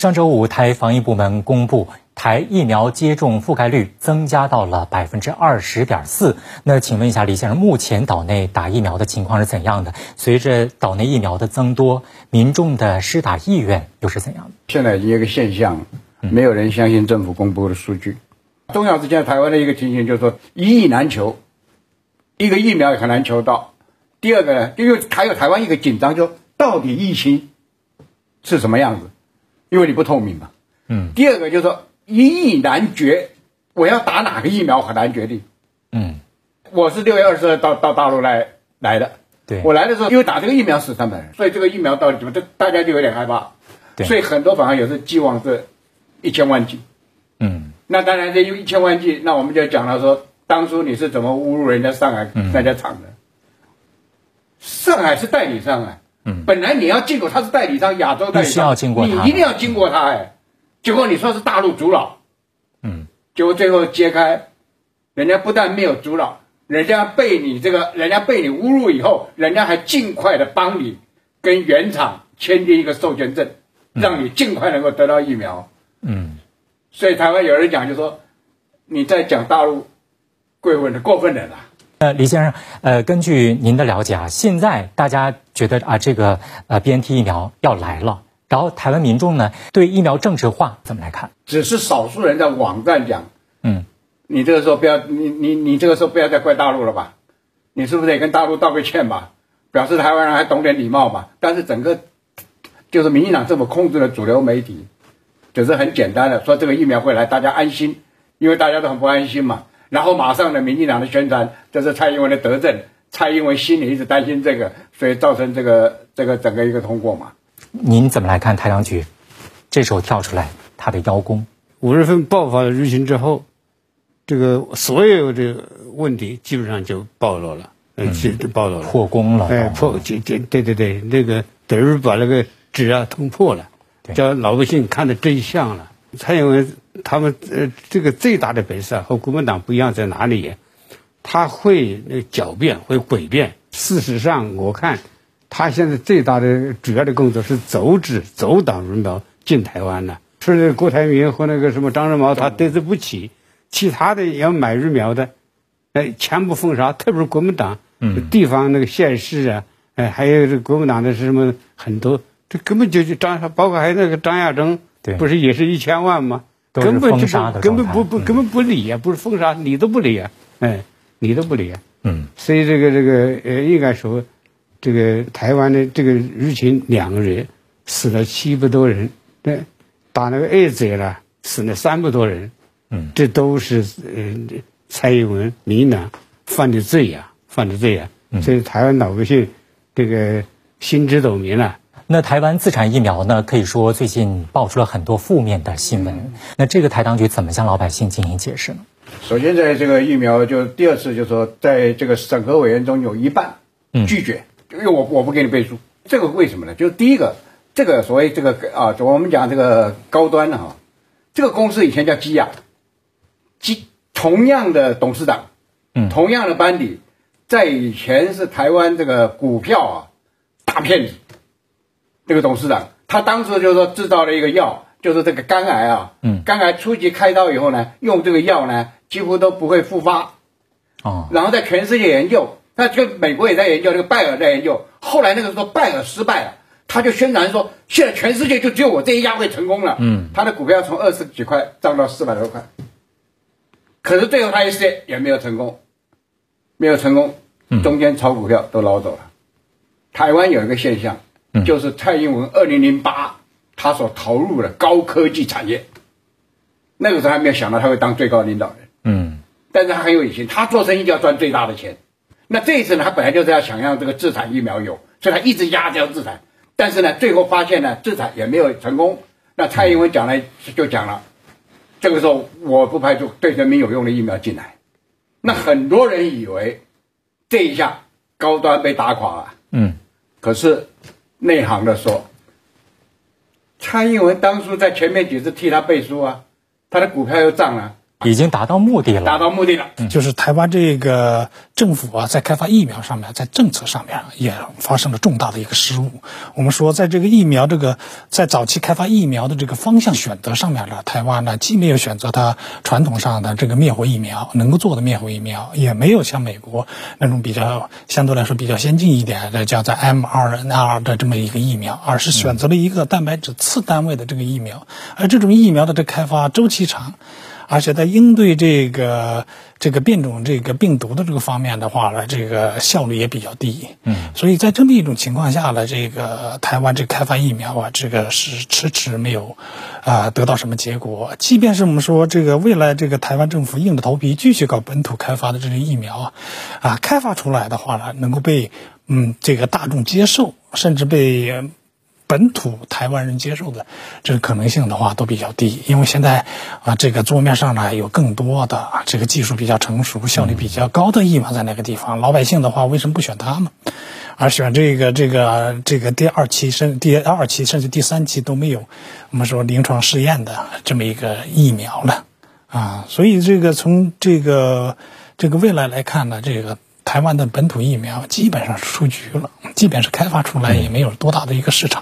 上周五，台防疫部门公布，台疫苗接种覆盖率增加到了百分之二十点四。那请问一下李先生，目前岛内打疫苗的情况是怎样的？随着岛内疫苗的增多，民众的施打意愿又是怎样的？现在已经一个现象，没有人相信政府公布的数据。重要是现在台湾的一个情形，就是说一亿难求，一个疫苗也很难求到。第二个呢，因为还有台湾一个紧张，就到底疫情是什么样子？因为你不透明嘛。嗯。第二个就是说一疫难决，我要打哪个疫苗很难决定。嗯。我是六月二十二到到大陆来来的。对。我来的时候，因为打这个疫苗死三百人，所以这个疫苗到底怎么？这大家就有点害怕。对。所以很多反而也是寄望是一千万剂。嗯。那当然，这有一千万剂，那我们就讲了说，当初你是怎么侮辱人家上海那家厂的？上海是代理商啊。嗯，本来你要进口，他是代理商，亚洲代理商，要经过你一定要经过他哎。结果你说是大陆阻扰，嗯，结果最后揭开，人家不但没有阻扰，人家被你这个，人家被你侮辱以后，人家还尽快的帮你跟原厂签订一个授权证，让你尽快能够得到疫苗。嗯，所以台湾有人讲就说，你在讲大陆过分的过分的啦。呃，李先生，呃，根据您的了解啊，现在大家觉得啊，这个呃 BNT 疫苗要来了，然后台湾民众呢对疫苗政治化怎么来看？只是少数人在网站讲，嗯，你这个时候不要，你你你这个时候不要再怪大陆了吧？你是不是得跟大陆道个歉吧？表示台湾人还懂点礼貌吧？但是整个就是民进党政府控制了主流媒体，只是很简单的说这个疫苗会来，大家安心，因为大家都很不安心嘛。然后马上呢，民进党的宣传这是蔡英文的德政，蔡英文心里一直担心这个，所以造成这个这个整个一个通过嘛。您怎么来看台当局这时候跳出来他的邀功？五月份爆发了疫情之后，这个所有的问题基本上就暴露了，嗯，就暴露了，破功了，哎，破，这这对对对，那个等于把那个纸啊捅破了，叫老百姓看得真相了。蔡英文他们呃，这个最大的本事啊，和国民党不一样在哪里？他会那狡辩，会诡辩。事实上，我看他现在最大的主要的工作是阻止阻挡疫苗进台湾呢。是那个郭台铭和那个什么张仁毛，他对峙不起，其他的要买疫苗的，哎，全部封杀。特别是国民党，地方那个县市啊，哎，还有这国民党的是什么很多，这根本就就张，包括还有那个张亚中。对，不是也是一千万吗？根本就根本不不根本不理呀，不是封杀，理都不理呀，哎，理都不理。嗯，所以这个这个呃，应该说，这个台湾的这个疫情两个人死了七百多人，对，打那个二贼了死了三百多人，嗯，这都是呃蔡英文民党犯的罪呀，犯的罪呀，所以台湾老百姓这个心知肚明了。那台湾自产疫苗呢？可以说最近爆出了很多负面的新闻。那这个台当局怎么向老百姓进行解释呢？首先，在这个疫苗就第二次，就是说，在这个审核委员中有一半拒绝，因为我我不给你背书。这个为什么呢？就是第一个，这个所谓这个啊，我们讲这个高端的哈，这个公司以前叫基亚，基同样的董事长，嗯，同样的班底，在以前是台湾这个股票啊大骗子。这个董事长，他当时就是说制造了一个药，就是这个肝癌啊，嗯，肝癌初级开刀以后呢，用这个药呢，几乎都不会复发，哦，然后在全世界研究，那这个美国也在研究，这个拜耳在研究，后来那个时候拜耳失败了，他就宣传说，现在全世界就只有我这一家会成功了，嗯，他的股票从二十几块涨到四百多块，可是最后他一试也没有成功，没有成功，中间炒股票都捞走了，台湾有一个现象。就是蔡英文二零零八他所投入的高科技产业，那个时候还没有想到他会当最高领导人。嗯，但是他很有野心，他做生意就要赚最大的钱。那这一次呢，他本来就是要想让这个自产疫苗有，所以他一直压着要自产。但是呢，最后发现呢，自产也没有成功。那蔡英文讲了就讲了，这个时候我不排除对人民有用的疫苗进来。那很多人以为这一下高端被打垮了。嗯，可是。内行的说，蔡英文当初在前面几次替他背书啊，他的股票又涨了，已经达到目的了，达到目的了。就是台湾这个政府啊，在开发疫苗上面，在政策上面也发生了重大的一个失误。我们说，在这个疫苗这个在早期开发疫苗的这个方向选择上面呢，台湾呢既没有选择它传统上的这个灭活疫苗能够做的灭活疫苗，也没有像美国那种比较相对来说比较先进一点的叫在 mRNA 的这么一个疫苗，而是选择了一个蛋白质次单位的这个疫苗，而这种疫苗的这开发周期长。而且在应对这个这个变种这个病毒的这个方面的话呢，这个效率也比较低。嗯，所以在这么一种情况下呢，这个台湾这开发疫苗啊，这个是迟迟没有啊得到什么结果。即便是我们说这个未来这个台湾政府硬着头皮继续搞本土开发的这个疫苗啊，啊开发出来的话呢，能够被嗯这个大众接受，甚至被。本土台湾人接受的这个可能性的话都比较低，因为现在啊这个桌面上呢有更多的啊这个技术比较成熟、效率比较高的疫苗在那个地方，老百姓的话为什么不选它呢？而选这个这个这个第二期甚第二期甚至第三期都没有我们说临床试验的这么一个疫苗了啊？所以这个从这个这个未来来看呢，这个。台湾的本土疫苗基本上是出局了，即便是开发出来，也没有多大的一个市场。